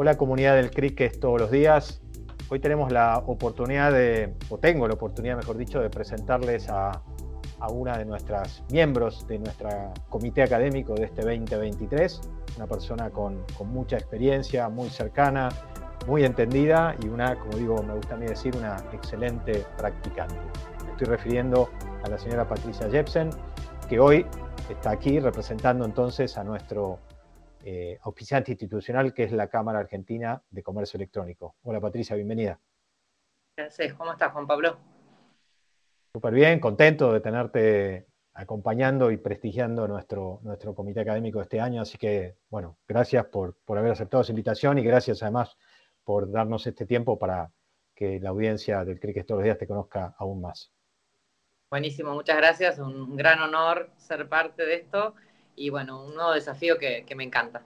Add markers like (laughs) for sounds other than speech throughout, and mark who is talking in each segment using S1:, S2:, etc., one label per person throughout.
S1: Hola comunidad del cricket todos los días. Hoy tenemos la oportunidad de, o tengo la oportunidad, mejor dicho, de presentarles a, una de nuestras miembros de nuestro comité académico de este 2023, una persona con, mucha experiencia, muy cercana, muy entendida y una, como digo, me gusta a mí decir, una excelente practicante. Me estoy refiriendo a la señora Patricia Jepsen, que hoy está aquí representando entonces a nuestro eh, auspiciante institucional, que es la Cámara Argentina de Comercio Electrónico. Hola Patricia, bienvenida.
S2: Gracias, ¿cómo estás Juan Pablo?
S1: Súper bien, contento de tenerte acompañando y prestigiando nuestro, nuestro comité académico este año, así que bueno, gracias por, por haber aceptado esa invitación y gracias además por darnos este tiempo para que la audiencia del Cricket todos los días te conozca aún más.
S2: Buenísimo, muchas gracias, un gran honor ser parte de esto y bueno, un nuevo desafío que, me encanta.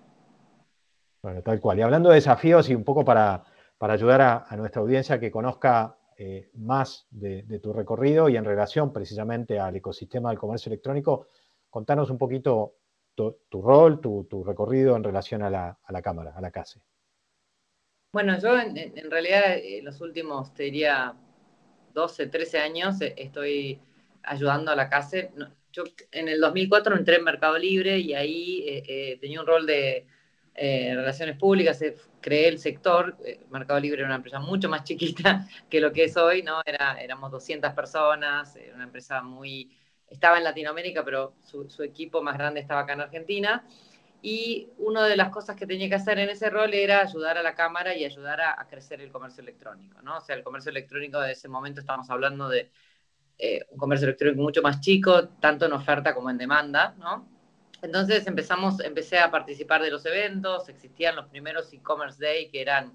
S1: Bueno, tal cual. Y hablando de desafíos y un poco para, ayudar a, nuestra audiencia que conozca eh, más de, tu recorrido y en relación precisamente al ecosistema del comercio electrónico, contanos un poquito tu, rol, tu, recorrido en relación a la, Cámara, a la CASE.
S2: Bueno, yo en, realidad en los últimos, te diría, 12, 13 años eh, estoy ayudando a la CASE yo en el 2004 entré en Mercado Libre y ahí eh, eh, tenía un rol de eh, relaciones públicas, creé el sector. Mercado Libre era una empresa mucho más (laughs) chiquita que lo que es hoy, ¿no? Era, éramos 200 personas, era una empresa muy... Estaba en Latinoamérica, pero su, equipo más grande estaba acá en Argentina. Y una de las cosas que tenía que hacer en ese rol era ayudar a la Cámara y ayudar a, a crecer el comercio electrónico, ¿no? O sea, el comercio electrónico de ese momento estamos hablando de eh, un comercio electrónico mucho más chico, tanto en oferta como en demanda, ¿no? Entonces empezamos, empecé a participar de los eventos, existían los primeros e-commerce day que eran,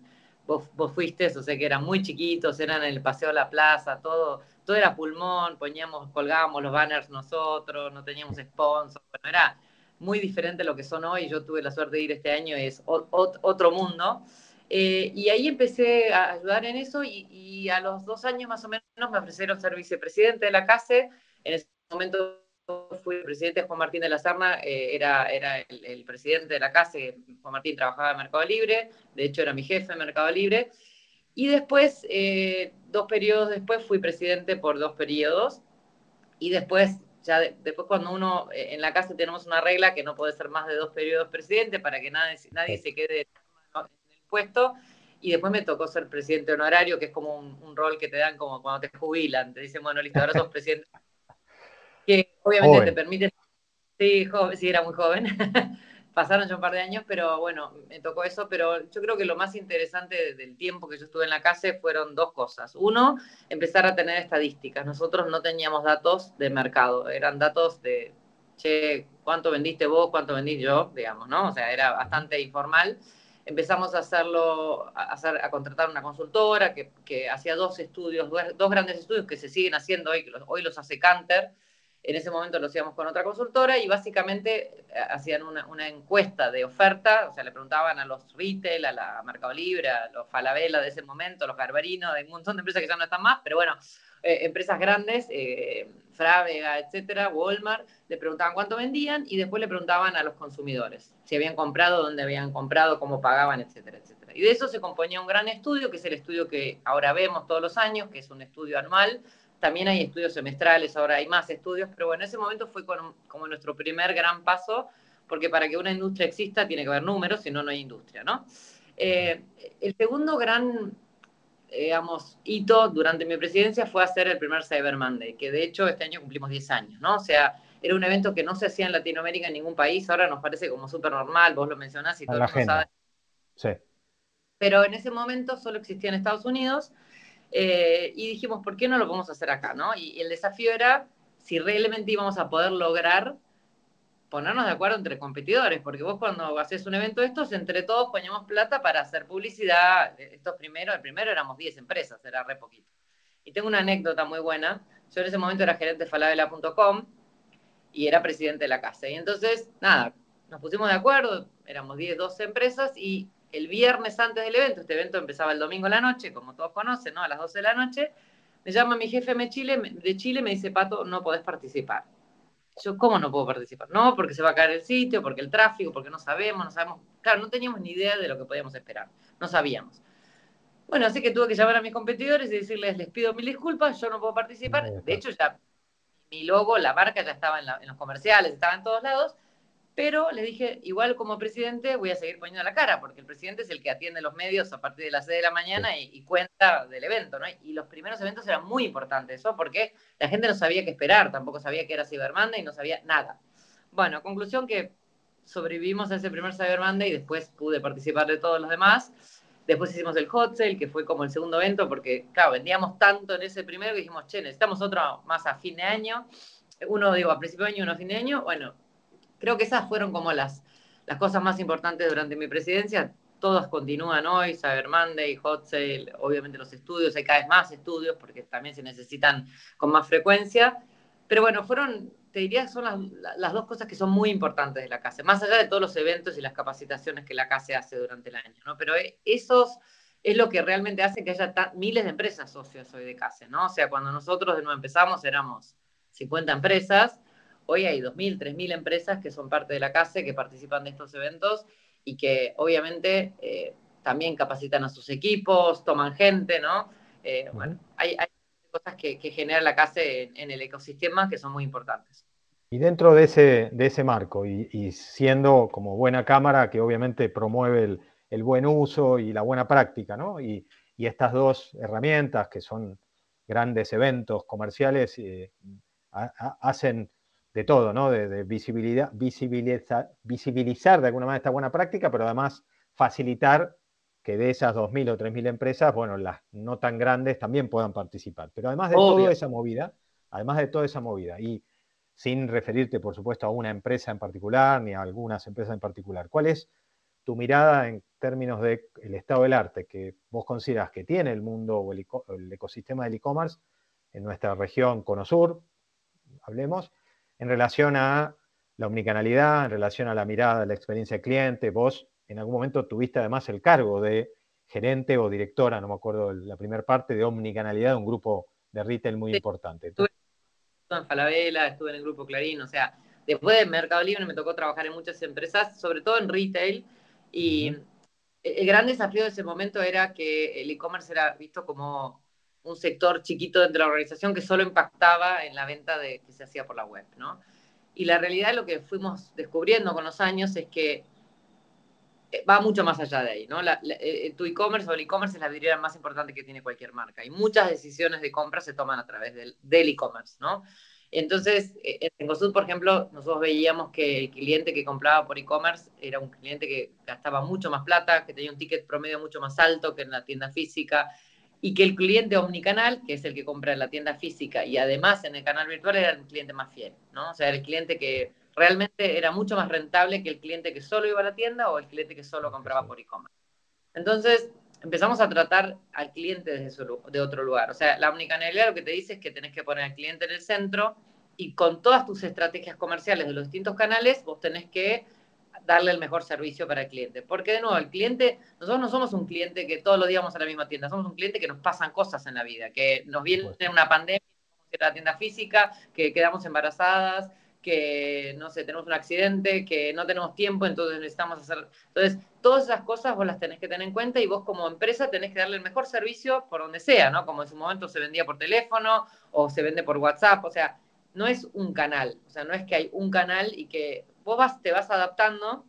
S2: vos, vos fuiste, o sea que eran muy chiquitos, eran en el Paseo de la Plaza, todo, todo era pulmón, poníamos, colgábamos los banners nosotros, no teníamos sponsors, bueno, era muy diferente a lo que son hoy, yo tuve la suerte de ir este año, es otro mundo. Eh, y ahí empecé a ayudar en eso y, a los dos años más o menos me ofrecieron ser vicepresidente de la CASE. En ese momento fui el presidente Juan Martín de la Serna, eh, era, era el, presidente de la CASE, Juan Martín trabajaba en Mercado Libre, de hecho era mi jefe en Mercado Libre. Y después, eh, dos periodos después, fui presidente por dos periodos. Y después, ya después cuando uno, en la CASE tenemos una regla que no puede ser más de dos periodos presidente para que nadie, nadie se quede puesto. Y después me tocó ser presidente honorario, que es como un, rol que te dan como cuando te jubilan. Te dicen, bueno, listo, ahora sos presidente. (laughs) Que obviamente te permite. Sí, joven, sí, era muy joven. (laughs) Pasaron ya un par de años, pero bueno, me tocó eso. Pero yo creo que lo más interesante del tiempo que yo estuve en la casa fueron dos cosas. Uno, empezar a tener estadísticas. Nosotros no teníamos datos de mercado, eran datos de, che, ¿cuánto vendiste vos? ¿Cuánto vendí yo? Digamos, ¿no? O sea, era bastante informal empezamos a hacerlo, a, hacer, a contratar una consultora que, que hacía dos estudios, dos, grandes estudios que se siguen haciendo hoy, que hoy los hace Canter. En ese momento lo hacíamos con otra consultora y básicamente eh, hacían una, una, encuesta de oferta, o sea, le preguntaban a los retail, a la Mercado Libre, a los Falabella de ese momento, los Garbarino, de un montón de empresas que ya no están más, pero bueno, eh, empresas grandes, eh, Frávega, etcétera, Walmart, le preguntaban cuánto vendían y después le preguntaban a los consumidores si habían comprado, dónde habían comprado, cómo pagaban, etcétera, etcétera. Y de eso se componía un gran estudio, que es el estudio que ahora vemos todos los años, que es un estudio anual. También hay estudios semestrales, ahora hay más estudios, pero bueno, ese momento fue como nuestro primer gran paso, porque para que una industria exista tiene que haber números, si no, no hay industria, ¿no? Eh, el segundo gran digamos, hito durante mi presidencia fue hacer el primer Cyber Monday, que de hecho este año cumplimos 10 años, ¿no? O sea, era un evento que no se hacía en Latinoamérica en ningún país, ahora nos parece como súper normal, vos lo mencionás y todo el mundo sabe. Sí. Pero en ese momento solo existía en Estados Unidos eh, y dijimos, ¿por qué no lo podemos hacer acá, no? y el desafío era si realmente íbamos a poder lograr ponernos de acuerdo entre competidores, porque vos cuando haces un evento de estos, entre todos poníamos plata para hacer publicidad. Estos primeros, el primero éramos 10 empresas, era re poquito. Y tengo una anécdota muy buena. Yo en ese momento era gerente de falabella.com y era presidente de la casa. Y entonces, nada, nos pusimos de acuerdo, éramos 10, 12 empresas y el viernes antes del evento, este evento empezaba el domingo en la noche, como todos conocen, ¿no? A las 12 de la noche, me llama mi jefe de Chile me dice, Pato, no podés participar yo, ¿cómo no puedo participar? No, porque se va a caer el sitio, porque el tráfico, porque no sabemos, no sabemos claro, no teníamos ni idea de lo que podíamos esperar, no sabíamos. Bueno, así que tuve que llamar a mis competidores y decirles, les pido mil disculpas, yo no puedo participar. De hecho, ya mi logo, la marca ya estaba en, los comerciales, estaba en todos lados, pero les dije, igual como presidente voy a seguir poniendo la cara, porque el presidente es el que atiende los medios a partir de las 6 de la mañana y, cuenta del evento, ¿no? Y los primeros eventos eran muy importantes, eso porque la gente no sabía qué esperar, tampoco sabía que era Cyber Monday y no sabía nada. Bueno, conclusión que sobrevivimos a ese primer Cyber Monday y después pude participar de todos los demás. Después hicimos el hot sale, que fue como el segundo evento, porque, claro, vendíamos tanto en ese primero que dijimos, che, necesitamos otro más a fin de año. Uno, digo, a principio de año, uno a fin de año. Bueno, creo que esas fueron como las, las cosas más importantes durante mi presidencia. Todas continúan hoy, Cyber Monday, Hot Sale, obviamente los estudios, hay cada vez más estudios porque también se necesitan con más frecuencia. Pero bueno, fueron te diría que son las, dos cosas que son muy importantes de la CASE, más allá de todos los eventos y las capacitaciones que la CASE hace durante el año, ¿no? Pero esos es lo que realmente hace que haya miles de empresas socios hoy de CASE, ¿no? O sea, cuando nosotros de nuevo empezamos éramos 50 empresas, hoy hay 2.000, 3.000 empresas que son parte de la CASE, que participan de estos eventos y que obviamente eh, también capacitan a sus equipos, toman gente, ¿no? Eh, bueno, hay cosas que, genera la casa en, el ecosistema que son muy importantes.
S1: Y dentro de ese, de ese marco, y, siendo como buena cámara que obviamente promueve el, buen uso y la buena práctica, ¿no? Y, estas dos herramientas que son grandes eventos comerciales eh, hacen de todo, ¿no? De, visibilidad, visibilizar, visibilizar de alguna manera esta buena práctica, pero además facilitar que de esas 2.000 o 3.000 empresas, bueno, las no tan grandes también puedan participar. Pero además de toda esa movida, además de toda esa movida, y sin referirte, por supuesto, a una empresa en particular ni a algunas empresas en particular, ¿cuál es tu mirada en términos del estado del arte que vos consideras que tiene el mundo o el, el ecosistema del e-commerce en nuestra región Conosur, hablemos, en relación a la omnicanalidad, en relación a la mirada, la experiencia del cliente, vos en algún momento tuviste además el cargo de gerente o directora, no me acuerdo la primera parte, de omnicanalidad de un grupo de retail muy importante.
S2: Estuve en Falabella, estuve en el grupo Clarín, o sea, después de Mercado Libre me tocó trabajar en muchas empresas, sobre todo en retail, y el gran desafío de ese momento era que el e-commerce era visto como un sector chiquito dentro de la organización que solo impactaba en la venta de, que se hacía por la web, ¿no? Y la realidad, lo que fuimos descubriendo con los años es que eh, va mucho más allá de ahí, ¿no? Eh, eh, tu e-commerce o el e-commerce es la vidriera más importante que tiene cualquier marca y muchas decisiones de compra se toman a través del, e-commerce, ¿no? Entonces, en Cosud, por ejemplo, nosotros veíamos que el cliente que compraba por e-commerce era un cliente que gastaba mucho más plata, que tenía un ticket promedio mucho más alto que en la tienda física, y que el cliente omnicanal, que es el que compra en la tienda física y además en el canal virtual, era el cliente más fiel, ¿no? O sea, el cliente que realmente era mucho más rentable que el cliente que solo iba a la tienda o el cliente que solo compraba por e-commerce. Entonces, empezamos a tratar al cliente desde de otro lugar. O sea, la omnicanalidad lo que te dice es que tenés que poner al cliente en el centro y con todas tus estrategias comerciales de los distintos canales, vos tenés que darle el mejor servicio para el cliente. Porque de nuevo, el cliente, nosotros no somos un cliente que todos los días vamos a la misma tienda, somos un cliente que nos pasan cosas en la vida, que nos viene una pandemia, a la tienda física, que quedamos embarazadas, que, no sé, tenemos un accidente, que no tenemos tiempo, entonces necesitamos hacer... Entonces, todas esas cosas vos las tenés que tener en cuenta y vos como empresa tenés que darle el mejor servicio por donde sea, ¿no? Como en su momento se vendía por teléfono o se vende por WhatsApp, o sea, no es un canal, o sea, no es que hay un canal y que vos vas, te vas adaptando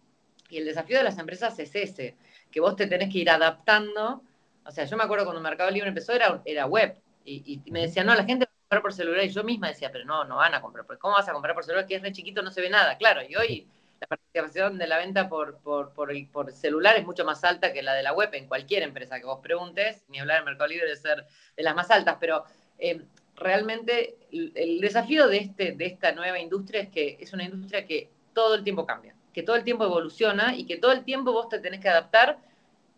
S2: y el desafío de las empresas es ese, que vos te tenés que ir adaptando. O sea, yo me acuerdo cuando Mercado Libre empezó era, era web y, y me decían, no, la gente comprar por celular. Y yo misma decía, pero no, no van a comprar. ¿Cómo vas a comprar por celular? Que es re chiquito, no se ve nada. Claro, y hoy la participación de la venta por, por, por, el, por celular es mucho más alta que la de la web en cualquier empresa que vos preguntes. Ni hablar del Mercado Libre de ser de las más altas, pero eh, realmente el, desafío de, este, de esta nueva industria es que es una industria que todo el tiempo cambia, que todo el tiempo evoluciona y que todo el tiempo vos te tenés que adaptar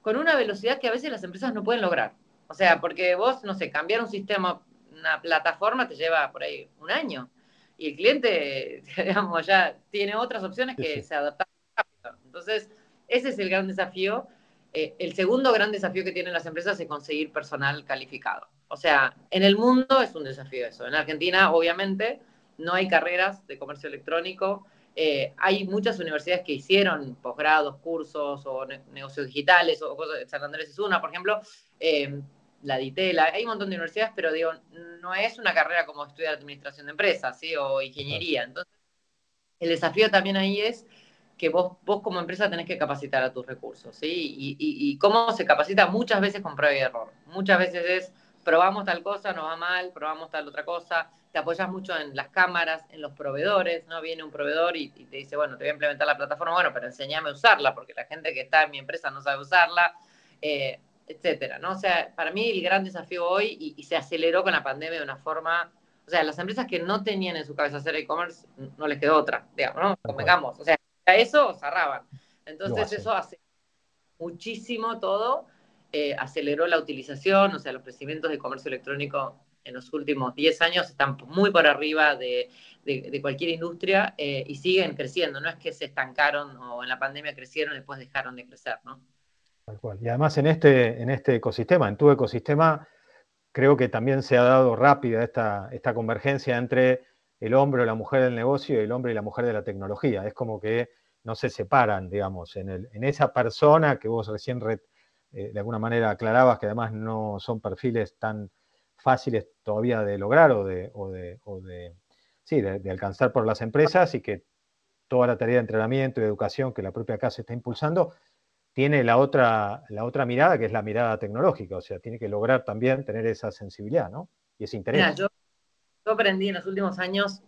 S2: con una velocidad que a veces las empresas no pueden lograr. O sea, porque vos, no sé, cambiar un sistema una plataforma te lleva por ahí un año. Y el cliente, (laughs) digamos, ya tiene otras opciones que se adaptan rápido. Entonces, ese es el gran desafío. Eh, el segundo gran desafío que tienen las empresas es conseguir personal calificado. O sea, en el mundo es un desafío eso. En Argentina, obviamente, no hay carreras de comercio electrónico. Eh, hay muchas universidades que hicieron posgrados, cursos o negocios digitales, o cosas, San Andrés es una, por ejemplo, eh, la DITELA, hay un montón de universidades, pero digo, no es una carrera como estudiar administración de empresas, ¿sí? O ingeniería. Entonces, el desafío también ahí es que vos, vos como empresa tenés que capacitar a tus recursos, ¿sí? Y, y, cómo se capacita muchas veces con prueba y error. Muchas veces es, probamos tal cosa, nos va mal, probamos tal otra cosa, te apoyas mucho en las cámaras, en los proveedores, ¿no? Viene un proveedor y, te dice, bueno, te voy a implementar la plataforma, bueno, pero enséñame a usarla, porque la gente que está en mi empresa no sabe usarla, eh, etcétera, ¿no? O sea, para mí el gran desafío hoy, y, se aceleró con la pandemia de una forma, o sea, las empresas que no tenían en su cabeza hacer e-commerce, no les quedó otra, digamos, ¿no? Convengamos, o sea, a eso cerraban. Entonces eso hace muchísimo todo, eh, aceleró la utilización, o sea, los crecimientos de comercio electrónico en los últimos 10 años están muy por arriba de, cualquier industria eh, y siguen creciendo. No es que se estancaron o en la pandemia crecieron y después dejaron de crecer, ¿no?
S1: Tal cual. Y además en este, en este ecosistema, en tu ecosistema, creo que también se ha dado rápida esta, esta convergencia entre el hombre o la mujer del negocio y el hombre y la mujer de la tecnología. Es como que no se separan, digamos, en, el, en esa persona que vos recién eh, de alguna manera aclarabas que además no son perfiles tan fáciles todavía de lograr o de, o de, o de sí, de, alcanzar por las empresas y que toda la tarea de entrenamiento y educación que la propia casa está impulsando tiene la otra, la otra mirada, que es la mirada tecnológica, o sea, tiene que lograr también tener esa sensibilidad, ¿no? Y ese interés.
S2: yo, yo, aprendí en los últimos años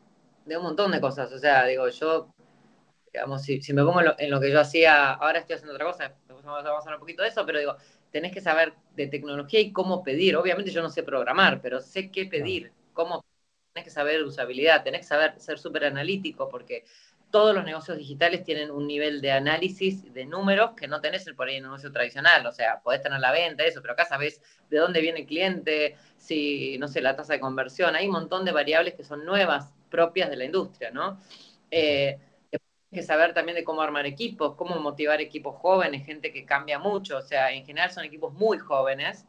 S2: de un montón de cosas, o sea, digo, yo, digamos, si me pongo en lo, que yo hacía, ahora estoy haciendo otra cosa, vamos a hablar un poquito de eso, pero digo, tenés que saber de tecnología y cómo pedir. Obviamente yo no sé programar, pero sé qué pedir, cómo tenés que saber usabilidad, tenés que saber ser súper analítico, porque todos los negocios digitales tienen un nivel de análisis de números que no tenés por ahí en un negocio tradicional. O sea, podés tener la venta, eso, pero acá sabés de dónde viene el cliente, si, no sé, la tasa de conversión. Hay un montón de variables que son nuevas, propias de la industria, ¿no? Eh, que saber también de cómo armar equipos, cómo motivar equipos jóvenes, gente que cambia mucho, o sea, en general son equipos muy jóvenes.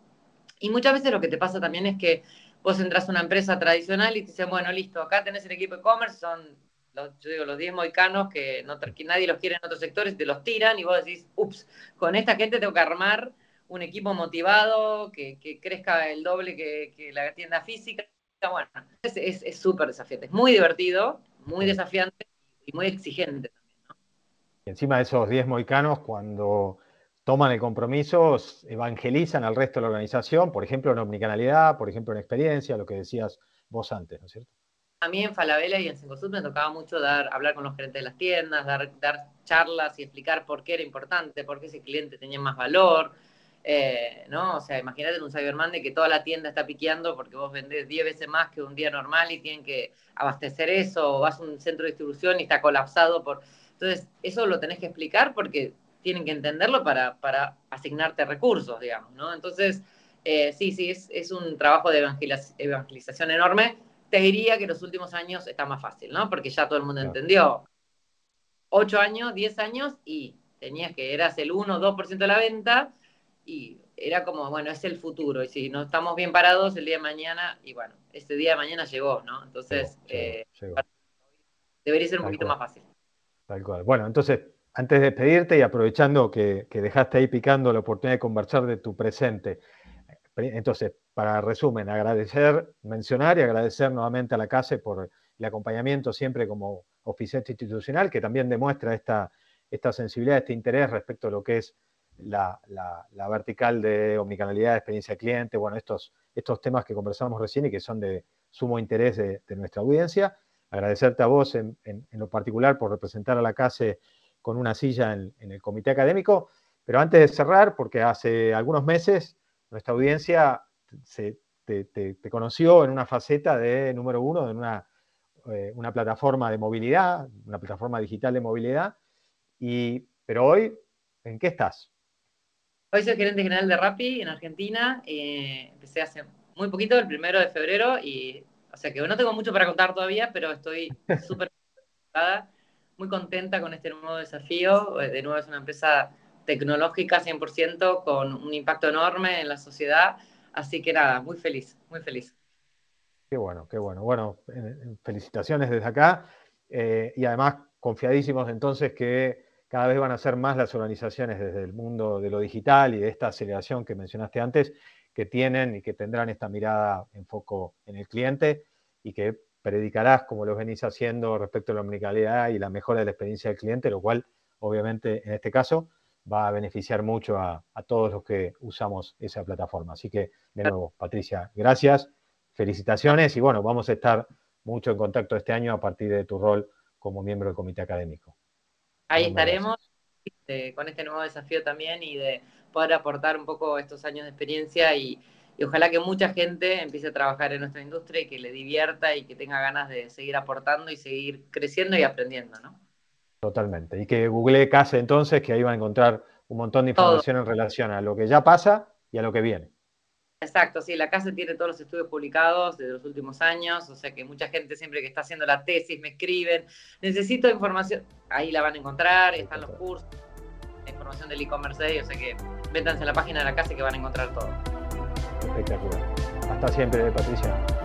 S2: Y muchas veces lo que te pasa también es que vos entras a una empresa tradicional y te dicen, bueno, listo, acá tenés el equipo de e-commerce, son, los, yo digo, los 10 moicanos que, no, nadie los quiere en otros sectores, te los tiran y vos decís, ups, con esta gente tengo que armar un equipo motivado, que, crezca el doble que, la tienda física. Bueno, es súper desafiante, es muy divertido, muy desafiante y muy exigente también. ¿no?
S1: Y encima de esos 10 moicanos, cuando toman el compromiso, evangelizan al resto de la organización, por ejemplo en omnicanalidad, por ejemplo en experiencia, lo que decías vos antes, ¿no es cierto?
S2: A mí en Falabella y en Sencosud me tocaba mucho dar, hablar con los gerentes de las tiendas, dar, dar charlas y explicar por qué era importante, por qué ese cliente tenía más valor, eh, ¿no? O sea, imagínate en un Cyber Monday que toda la tienda está piqueando porque vos vendés 10 veces más que un día normal y tienen que abastecer eso, o vas a un centro de distribución y está colapsado por... Entonces, eso lo tenés que explicar porque tienen que entenderlo para, para asignarte recursos, digamos, ¿no? Entonces, eh, sí, sí, es, es, un trabajo de evangelización enorme. Te diría que los últimos años está más fácil, ¿no? Porque ya todo el mundo entendió. 8 años, 10 años y tenías que eras el 1 o 2% de la venta y era como, bueno, es el futuro, y si no estamos bien parados el día de mañana, y bueno, este día de mañana llegó, ¿no? Entonces, eh, debería ser un poquito más fácil.
S1: Tal cual. Bueno, entonces, antes de despedirte y aprovechando que, dejaste ahí picando la oportunidad de conversar de tu presente, entonces, para resumen, agradecer, mencionar y agradecer nuevamente a la CASE por el acompañamiento siempre como oficial institucional, que también demuestra esta, esta sensibilidad, este interés respecto a lo que es la, vertical de omnicanalidad, experiencia cliente, bueno, estos, estos temas que conversamos recién y que son de sumo interés de, nuestra audiencia. Agradecerte a vos en, lo particular por representar a la CASE con una silla en, el comité académico, pero antes de cerrar, porque hace algunos meses nuestra audiencia se, te, conoció en una faceta de número uno, en una, eh, una plataforma de movilidad, una plataforma digital de movilidad, y, pero hoy, ¿en qué estás?
S2: Hoy soy gerente general de Rappi en Argentina. Eh, empecé hace muy poquito, el primero de febrero, y o sea que no tengo mucho para contar todavía, pero estoy (laughs) súper muy contenta con este nuevo desafío. Eh, de nuevo es una empresa tecnológica 100% con un impacto enorme en la sociedad. Así que nada, muy feliz, muy feliz.
S1: Qué bueno, qué bueno. Bueno, felicitaciones desde acá. Eh, y además confiadísimos entonces que cada vez van a ser más las organizaciones desde el mundo de lo digital y de esta aceleración que mencionaste antes, que tienen y que tendrán esta mirada en foco en el cliente y que predicarás como lo venís haciendo respecto a la omnicalidad y la mejora de la experiencia del cliente, lo cual obviamente en este caso va a beneficiar mucho a, todos los que usamos esa plataforma. Así que, de nuevo, Patricia, gracias, felicitaciones y bueno, vamos a estar mucho en contacto este año a partir de tu rol como miembro del comité académico.
S2: Ahí estaremos este, con este nuevo desafío también y de poder aportar un poco estos años de experiencia y, y ojalá que mucha gente empiece a trabajar en nuestra industria y que le divierta y que tenga ganas de seguir aportando y seguir creciendo y aprendiendo, ¿no?
S1: Totalmente. Y que google Case entonces, que ahí va a encontrar un montón de información en relación a lo que ya pasa y a lo que viene.
S2: Exacto, sí, la casa tiene todos los estudios publicados de los últimos años, o sea que mucha gente siempre que está haciendo la tesis me escriben, necesito información, ahí la van a encontrar, están los cursos, la información del e-commerce o sea que métanse en la página de la casa que van a encontrar todo.
S1: Espectacular. Hasta siempre, Patricia.